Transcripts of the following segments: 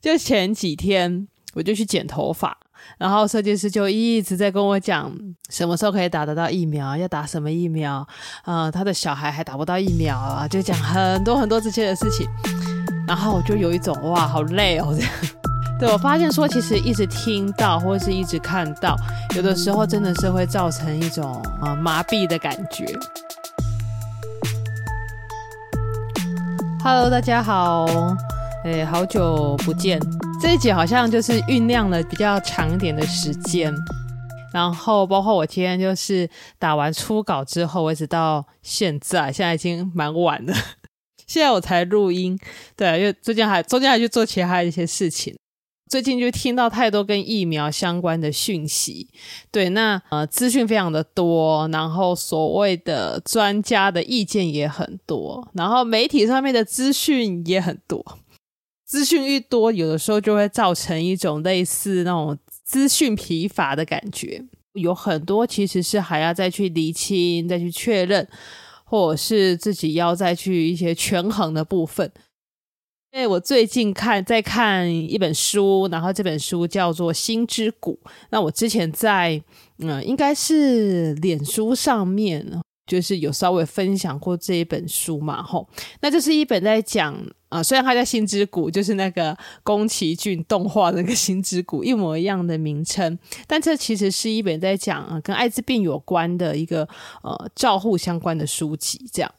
就前几天我就去剪头发，然后设计师就一直在跟我讲什么时候可以打得到疫苗，要打什么疫苗，呃，他的小孩还打不到疫苗啊，就讲很多很多这些的事情，然后我就有一种哇，好累哦这样。对，我发现说，其实一直听到或者是一直看到，有的时候真的是会造成一种呃麻痹的感觉。Hello，大家好。哎，好久不见！这一集好像就是酝酿了比较长一点的时间，然后包括我今天就是打完初稿之后，一直到现在，现在已经蛮晚了，现在我才录音。对，因为最近还中间还去做其他一些事情。最近就听到太多跟疫苗相关的讯息，对，那呃资讯非常的多，然后所谓的专家的意见也很多，然后媒体上面的资讯也很多。资讯一多，有的时候就会造成一种类似那种资讯疲乏的感觉。有很多其实是还要再去厘清、再去确认，或者是自己要再去一些权衡的部分。因为我最近看在看一本书，然后这本书叫做《心之谷》。那我之前在嗯，应该是脸书上面。就是有稍微分享过这一本书嘛，吼，那这是一本在讲啊、虽然它叫《心之谷》，就是那个宫崎骏动画那个《心之谷》一模一样的名称，但这其实是一本在讲啊跟艾滋病有关的一个呃照护相关的书籍。这样，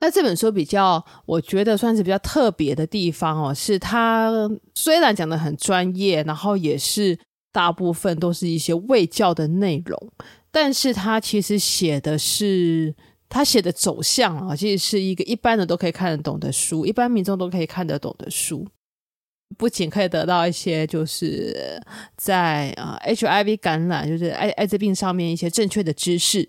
那这本书比较我觉得算是比较特别的地方哦，是它虽然讲得很专业，然后也是大部分都是一些卫教的内容。但是他其实写的是他写的走向啊，其实是一个一般人都可以看得懂的书，一般民众都可以看得懂的书。不仅可以得到一些就是在啊 HIV 感染，就是艾艾滋病上面一些正确的知识，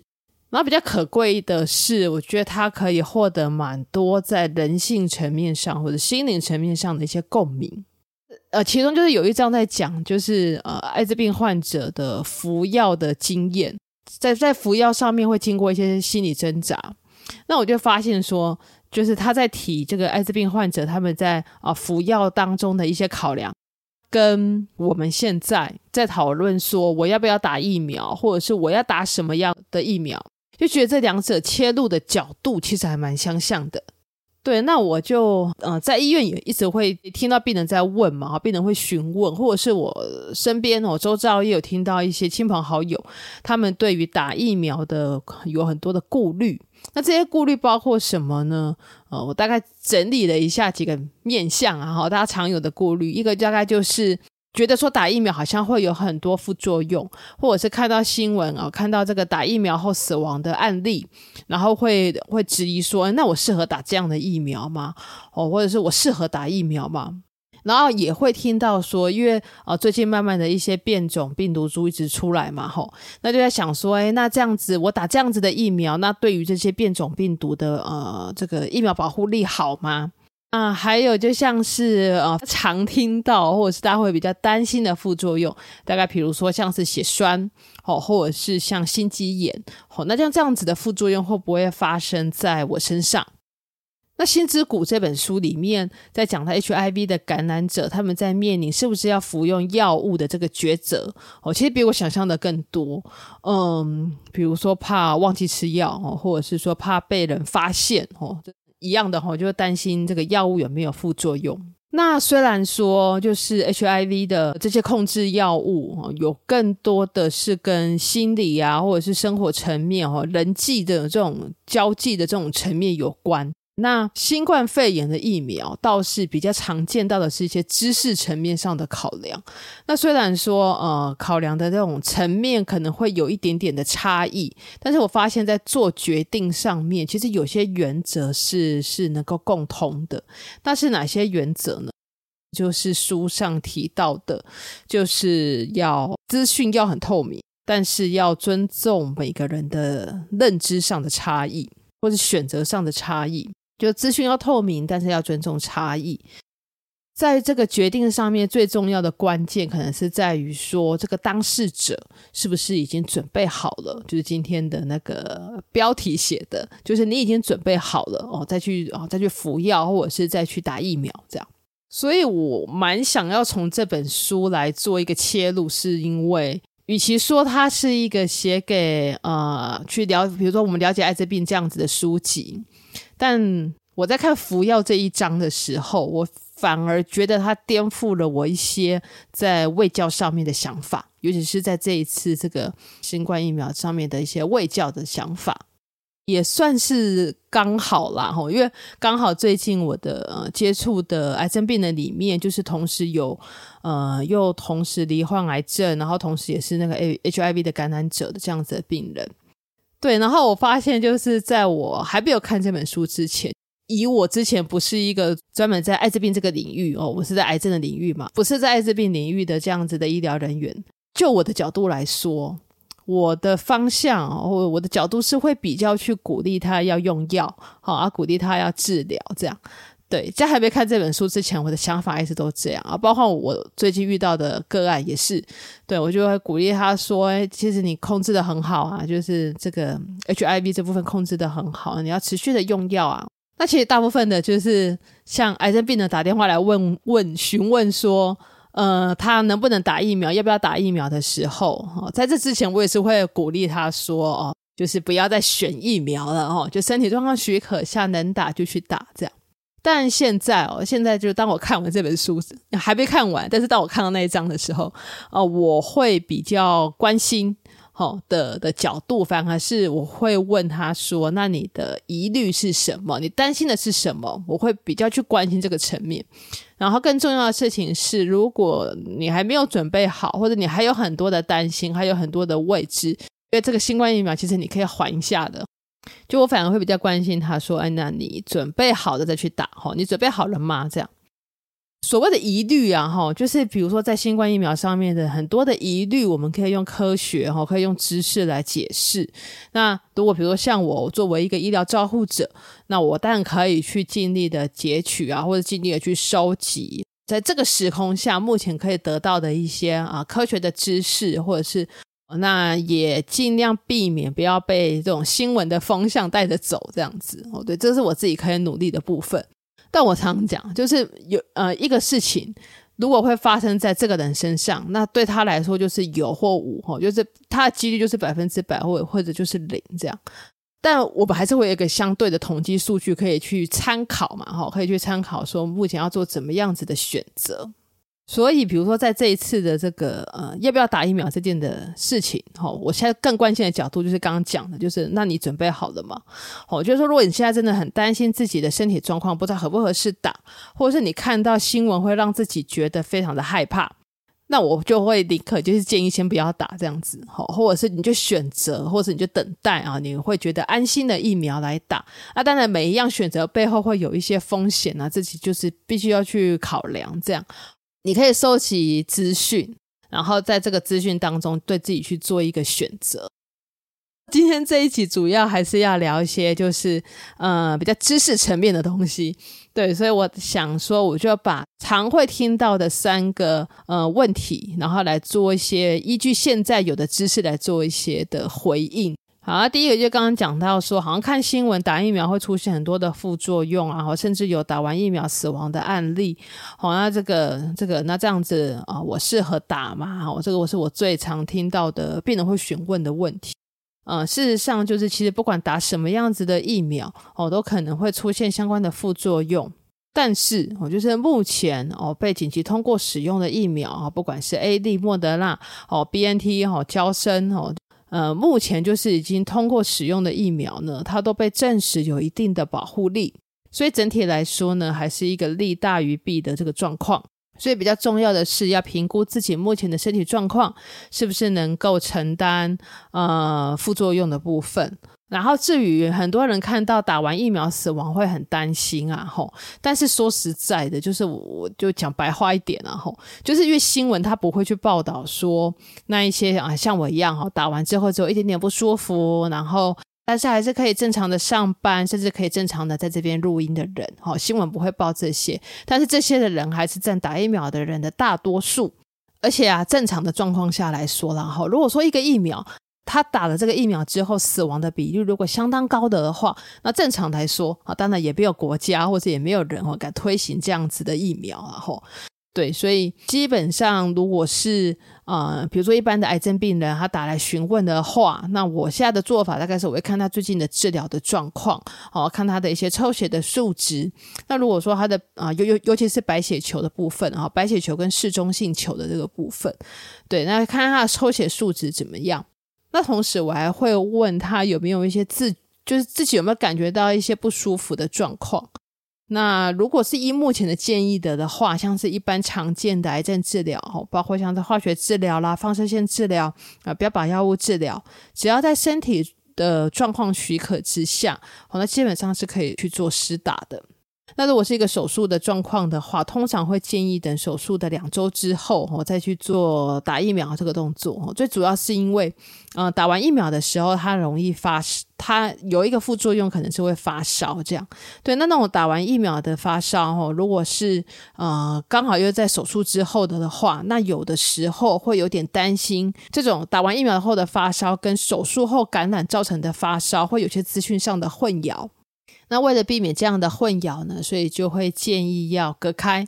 然后比较可贵的是，我觉得他可以获得蛮多在人性层面上或者心灵层面上的一些共鸣。呃，其中就是有一章在讲，就是呃艾滋病患者的服药的经验。在在服药上面会经过一些心理挣扎，那我就发现说，就是他在提这个艾滋病患者他们在啊服药当中的一些考量，跟我们现在在讨论说我要不要打疫苗，或者是我要打什么样的疫苗，就觉得这两者切入的角度其实还蛮相像的。对，那我就呃在医院也一直会听到病人在问嘛，病人会询问，或者是我身边我周遭也有听到一些亲朋好友，他们对于打疫苗的有很多的顾虑。那这些顾虑包括什么呢？呃，我大概整理了一下几个面向啊，哈，大家常有的顾虑，一个大概就是。觉得说打疫苗好像会有很多副作用，或者是看到新闻啊，看到这个打疫苗后死亡的案例，然后会会质疑说，那我适合打这样的疫苗吗？哦，或者是我适合打疫苗吗？然后也会听到说，因为啊，最近慢慢的一些变种病毒株一直出来嘛，吼，那就在想说，诶，那这样子我打这样子的疫苗，那对于这些变种病毒的呃这个疫苗保护力好吗？啊，还有就像是呃，常听到或者是大家会比较担心的副作用，大概比如说像是血栓，哦，或者是像心肌炎，哦，那像这样子的副作用会不会发生在我身上？那《心之谷》这本书里面在讲到 HIV 的感染者，他们在面临是不是要服用药物的这个抉择，哦，其实比我想象的更多。嗯，比如说怕忘记吃药，哦，或者是说怕被人发现，哦。一样的哈，就担心这个药物有没有副作用。那虽然说就是 HIV 的这些控制药物，有更多的是跟心理啊，或者是生活层面哦，人际的这种交际的这种层面有关。那新冠肺炎的疫苗倒是比较常见到的是一些知识层面上的考量。那虽然说呃考量的这种层面可能会有一点点的差异，但是我发现在做决定上面，其实有些原则是是能够共通的。那是哪些原则呢？就是书上提到的，就是要资讯要很透明，但是要尊重每个人的认知上的差异，或者选择上的差异。就资讯要透明，但是要尊重差异。在这个决定上面，最重要的关键可能是在于说，这个当事者是不是已经准备好了？就是今天的那个标题写的，就是你已经准备好了哦，再去哦，再去服药，或者是再去打疫苗这样。所以我蛮想要从这本书来做一个切入，是因为与其说它是一个写给呃去了，比如说我们了解艾滋病这样子的书籍，但我在看服药这一章的时候，我反而觉得它颠覆了我一些在卫教上面的想法，尤其是在这一次这个新冠疫苗上面的一些卫教的想法。也算是刚好啦，吼，因为刚好最近我的呃接触的癌症病人里面，就是同时有呃又同时罹患癌症，然后同时也是那个 HIV 的感染者的这样子的病人。对，然后我发现就是在我还没有看这本书之前，以我之前不是一个专门在艾滋病这个领域哦，我是在癌症的领域嘛，不是在艾滋病领域的这样子的医疗人员，就我的角度来说。我的方向，哦我的角度是会比较去鼓励他要用药，好啊，鼓励他要治疗，这样。对，在还没看这本书之前，我的想法一直都这样啊。包括我最近遇到的个案也是，对，我就会鼓励他说：“哎，其实你控制的很好啊，就是这个 HIV 这部分控制的很好，你要持续的用药啊。”那其实大部分的，就是像癌症病人打电话来问问询问说。呃，他能不能打疫苗？要不要打疫苗的时候，哦，在这之前，我也是会鼓励他说，哦，就是不要再选疫苗了，哦，就身体状况许可下能打就去打这样。但现在哦，现在就是当我看完这本书还没看完，但是当我看到那一章的时候，哦，我会比较关心。好的的角度，反而是我会问他说：“那你的疑虑是什么？你担心的是什么？”我会比较去关心这个层面。然后更重要的事情是，如果你还没有准备好，或者你还有很多的担心，还有很多的未知，因为这个新冠疫苗其实你可以缓一下的。就我反而会比较关心他说：“哎，那你准备好了再去打？哈，你准备好了吗？”这样。所谓的疑虑啊，哈，就是比如说在新冠疫苗上面的很多的疑虑，我们可以用科学哈，可以用知识来解释。那如果比如说像我作为一个医疗照护者，那我当然可以去尽力的截取啊，或者尽力的去收集，在这个时空下目前可以得到的一些啊科学的知识，或者是那也尽量避免不要被这种新闻的风向带着走，这样子哦，对，这是我自己可以努力的部分。但我常讲，就是有呃一个事情，如果会发生在这个人身上，那对他来说就是有或无哈，就是他的几率就是百分之百，或或者就是零这样。但我们还是会有一个相对的统计数据可以去参考嘛，哈，可以去参考说目前要做怎么样子的选择。所以，比如说，在这一次的这个呃，要不要打疫苗这件的事情，哈，我现在更关心的角度就是刚刚讲的，就是那你准备好了吗？哦，就是说，如果你现在真的很担心自己的身体状况，不知道合不合适打，或者是你看到新闻会让自己觉得非常的害怕，那我就会立刻就是建议先不要打这样子，哈，或者是你就选择，或者你就等待啊，你会觉得安心的疫苗来打。那，当然每一样选择背后会有一些风险啊，自己就是必须要去考量这样。你可以收集资讯，然后在这个资讯当中对自己去做一个选择。今天这一集主要还是要聊一些就是呃比较知识层面的东西，对，所以我想说，我就把常会听到的三个呃问题，然后来做一些依据现在有的知识来做一些的回应。好，第一个就刚刚讲到说，好像看新闻打疫苗会出现很多的副作用啊，甚至有打完疫苗死亡的案例。好，那这个这个那这样子啊，我适合打吗？我这个我是我最常听到的病人会询问的问题。呃，事实上就是其实不管打什么样子的疫苗哦，都可能会出现相关的副作用。但是哦，就是目前哦被紧急通过使用的疫苗啊，不管是 A、D、莫德纳哦、BNT 哦、娇生哦。呃，目前就是已经通过使用的疫苗呢，它都被证实有一定的保护力，所以整体来说呢，还是一个利大于弊的这个状况。所以比较重要的是要评估自己目前的身体状况，是不是能够承担呃副作用的部分。然后至于很多人看到打完疫苗死亡会很担心啊，吼！但是说实在的，就是我就讲白话一点啊，吼，就是因为新闻它不会去报道说那一些啊像我一样哈，打完之后只有一点点不舒服，然后但是还是可以正常的上班，甚至可以正常的在这边录音的人，哈，新闻不会报这些，但是这些的人还是占打疫苗的人的大多数，而且啊，正常的状况下来说，然后如果说一个疫苗。他打了这个疫苗之后，死亡的比率如果相当高的话，那正常来说啊，当然也没有国家或者也没有人哦敢推行这样子的疫苗，然后对，所以基本上如果是呃，比如说一般的癌症病人，他打来询问的话，那我现在的做法大概是我会看他最近的治疗的状况，哦，看他的一些抽血的数值。那如果说他的啊，尤尤尤其是白血球的部分，哈，白血球跟嗜中性球的这个部分，对，那看他的抽血数值怎么样。那同时，我还会问他有没有一些自，就是自己有没有感觉到一些不舒服的状况。那如果是依目前的建议的的话，像是一般常见的癌症治疗，包括像是化学治疗啦、放射线治疗啊、标靶药物治疗，只要在身体的状况许可之下，那基本上是可以去做施打的。那如果是一个手术的状况的话，通常会建议等手术的两周之后，我再去做打疫苗这个动作。最主要是因为，呃，打完疫苗的时候，它容易发，它有一个副作用，可能是会发烧。这样，对，那那种打完疫苗的发烧，哦如果是呃刚好又在手术之后的的话，那有的时候会有点担心，这种打完疫苗后的发烧跟手术后感染造成的发烧，会有些资讯上的混淆。那为了避免这样的混淆呢，所以就会建议要隔开，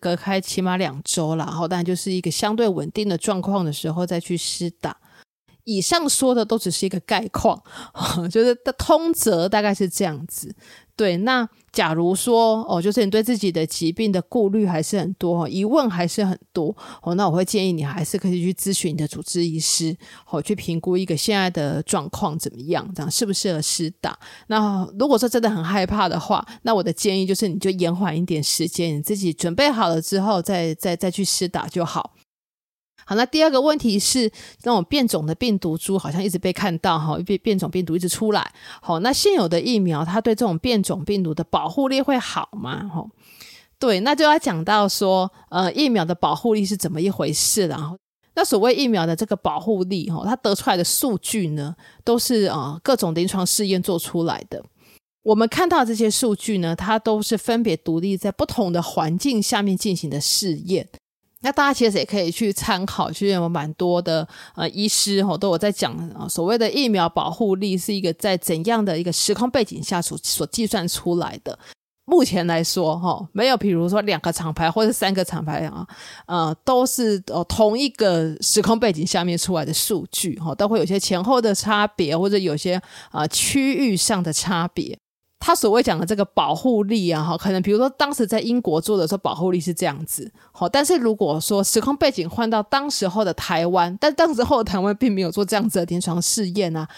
隔开起码两周了，然后当然就是一个相对稳定的状况的时候再去施打。以上说的都只是一个概况，就是的通则大概是这样子。对，那假如说哦，就是你对自己的疾病的顾虑还是很多，疑问还是很多哦，那我会建议你还是可以去咨询你的主治医师，哦，去评估一个现在的状况怎么样，这样适不适合施打。那如果说真的很害怕的话，那我的建议就是你就延缓一点时间，你自己准备好了之后再再再去施打就好。好，那第二个问题是，那种变种的病毒株好像一直被看到哈，变变种病毒一直出来。好，那现有的疫苗它对这种变种病毒的保护力会好吗？哈，对，那就要讲到说，呃，疫苗的保护力是怎么一回事？然后，那所谓疫苗的这个保护力，哈，它得出来的数据呢，都是啊各种临床试验做出来的。我们看到这些数据呢，它都是分别独立在不同的环境下面进行的试验。那大家其实也可以去参考，其实有蛮多的呃医师哈都有在讲啊，所谓的疫苗保护力是一个在怎样的一个时空背景下所所计算出来的。目前来说哈，没有比如说两个厂牌或者三个厂牌啊，呃，都是呃同一个时空背景下面出来的数据哈，都会有些前后的差别，或者有些啊区域上的差别。他所谓讲的这个保护力啊，哈，可能比如说当时在英国做的时候，保护力是这样子，好，但是如果说时空背景换到当时候的台湾，但当时候台湾并没有做这样子的临床试验啊，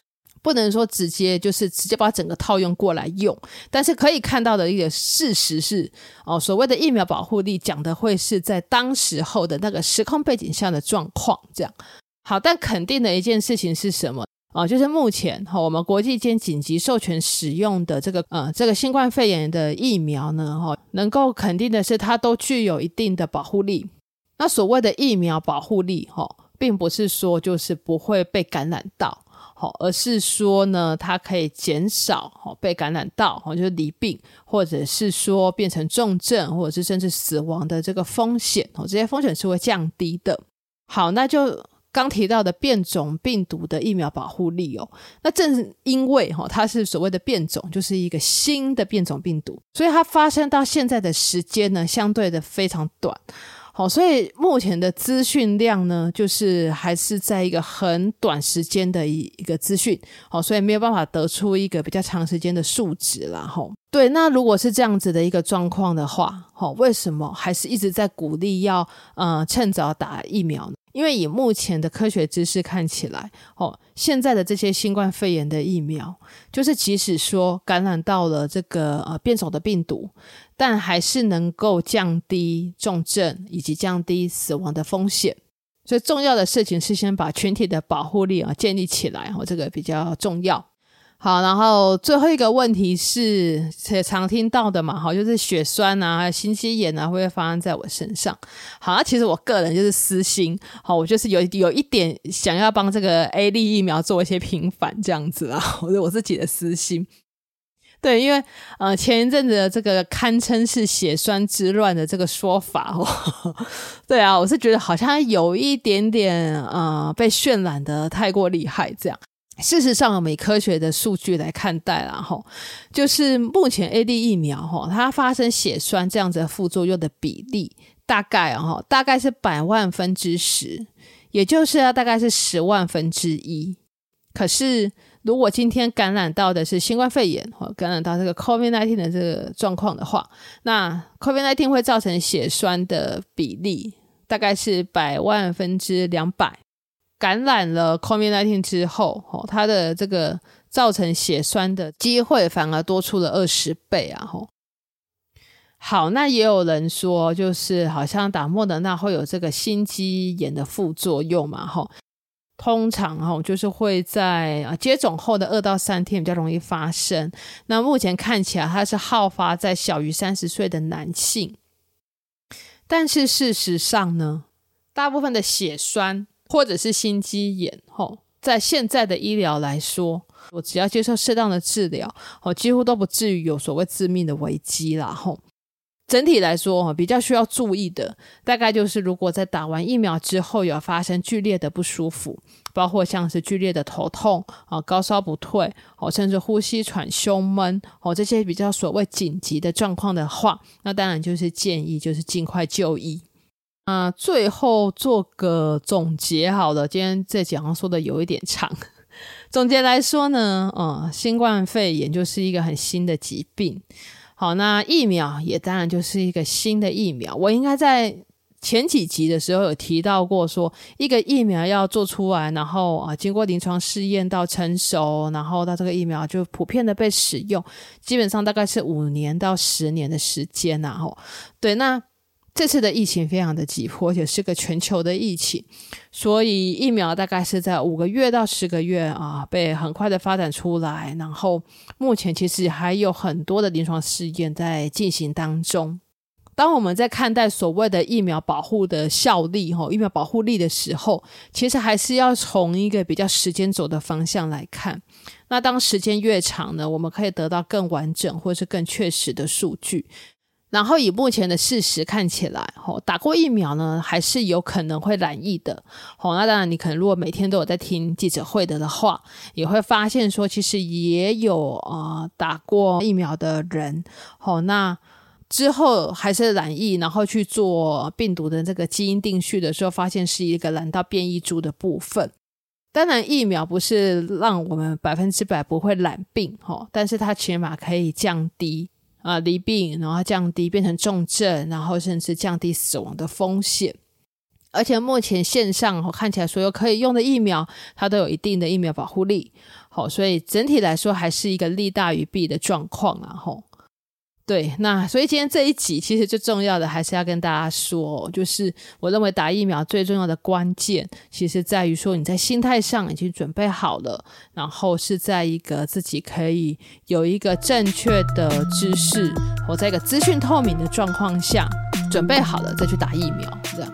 不能说直接就是直接把整个套用过来用，但是可以看到的一个事实是，哦，所谓的疫苗保护力讲的会是在当时候的那个时空背景下的状况，这样，好，但肯定的一件事情是什么？啊，就是目前哈，我们国际间紧急授权使用的这个呃，这个新冠肺炎的疫苗呢，哈，能够肯定的是，它都具有一定的保护力。那所谓的疫苗保护力，哈，并不是说就是不会被感染到，好，而是说呢，它可以减少哈被感染到，哈，就是罹病，或者是说变成重症，或者是甚至死亡的这个风险，哦，这些风险是会降低的。好，那就。刚提到的变种病毒的疫苗保护力哦，那正因为哈它是所谓的变种，就是一个新的变种病毒，所以它发生到现在的时间呢，相对的非常短。好，所以目前的资讯量呢，就是还是在一个很短时间的一一个资讯，好，所以没有办法得出一个比较长时间的数值啦。吼，对，那如果是这样子的一个状况的话，好，为什么还是一直在鼓励要呃趁早打疫苗呢？因为以目前的科学知识看起来，哦，现在的这些新冠肺炎的疫苗，就是即使说感染到了这个呃变种的病毒。但还是能够降低重症以及降低死亡的风险，所以重要的事情是先把群体的保护力啊建立起来，哦，这个比较重要。好，然后最后一个问题是也常听到的嘛，好，就是血栓啊、心肌炎啊，会不会发生在我身上？好，那其实我个人就是私心，好，我就是有有一点想要帮这个 A 粒疫苗做一些平反这样子啊，我是我自己的私心。对，因为呃前一阵子的这个堪称是血栓之乱的这个说法哦，对啊，我是觉得好像有一点点呃被渲染的太过厉害这样。事实上，我们以科学的数据来看待啦，吼，就是目前 AD 疫苗吼，它发生血栓这样子的副作用的比例，大概哦，大概是百万分之十，也就是要大概是十万分之一。可是，如果今天感染到的是新冠肺炎，或感染到这个 COVID-19 的这个状况的话，那 COVID-19 会造成血栓的比例大概是百万分之两百。感染了 COVID-19 之后，哦，它的这个造成血栓的机会反而多出了二十倍啊！吼，好，那也有人说，就是好像打莫德纳会有这个心肌炎的副作用嘛，吼。通常哈，就是会在啊接种后的二到三天比较容易发生。那目前看起来，它是好发在小于三十岁的男性。但是事实上呢，大部分的血栓或者是心肌炎，吼，在现在的医疗来说，我只要接受适当的治疗，哦，几乎都不至于有所谓致命的危机啦，吼。整体来说，比较需要注意的，大概就是如果在打完疫苗之后有发生剧烈的不舒服，包括像是剧烈的头痛啊、高烧不退哦，甚至呼吸喘、胸闷哦，这些比较所谓紧急的状况的话，那当然就是建议就是尽快就医。啊，最后做个总结好了，今天这讲说的有一点长。总结来说呢，嗯，新冠肺炎就是一个很新的疾病。好，那疫苗也当然就是一个新的疫苗。我应该在前几集的时候有提到过，说一个疫苗要做出来，然后啊，经过临床试验到成熟，然后到这个疫苗就普遍的被使用，基本上大概是五年到十年的时间呐。吼，对，那。这次的疫情非常的急迫，而且是个全球的疫情，所以疫苗大概是在五个月到十个月啊，被很快的发展出来。然后目前其实还有很多的临床试验在进行当中。当我们在看待所谓的疫苗保护的效力，哈，疫苗保护力的时候，其实还是要从一个比较时间轴的方向来看。那当时间越长呢，我们可以得到更完整或是更确实的数据。然后以目前的事实看起来，吼，打过疫苗呢，还是有可能会染疫的。吼，那当然，你可能如果每天都有在听记者会的的话，也会发现说，其实也有呃打过疫苗的人，吼，那之后还是染疫，然后去做病毒的这个基因定序的时候，发现是一个染到变异株的部分。当然，疫苗不是让我们百分之百不会染病，吼，但是它起码可以降低。啊，离病，然后降低变成重症，然后甚至降低死亡的风险。而且目前线上看起来所有可以用的疫苗，它都有一定的疫苗保护力。好，所以整体来说还是一个利大于弊的状况啊。吼。对，那所以今天这一集其实最重要的还是要跟大家说，就是我认为打疫苗最重要的关键，其实在于说你在心态上已经准备好了，然后是在一个自己可以有一个正确的知识，或在一个资讯透明的状况下准备好了再去打疫苗，这样。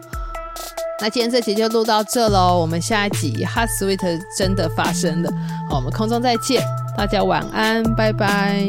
那今天这集就录到这喽，我们下一集 Hot Sweet 真的发生了，好，我们空中再见，大家晚安，拜拜。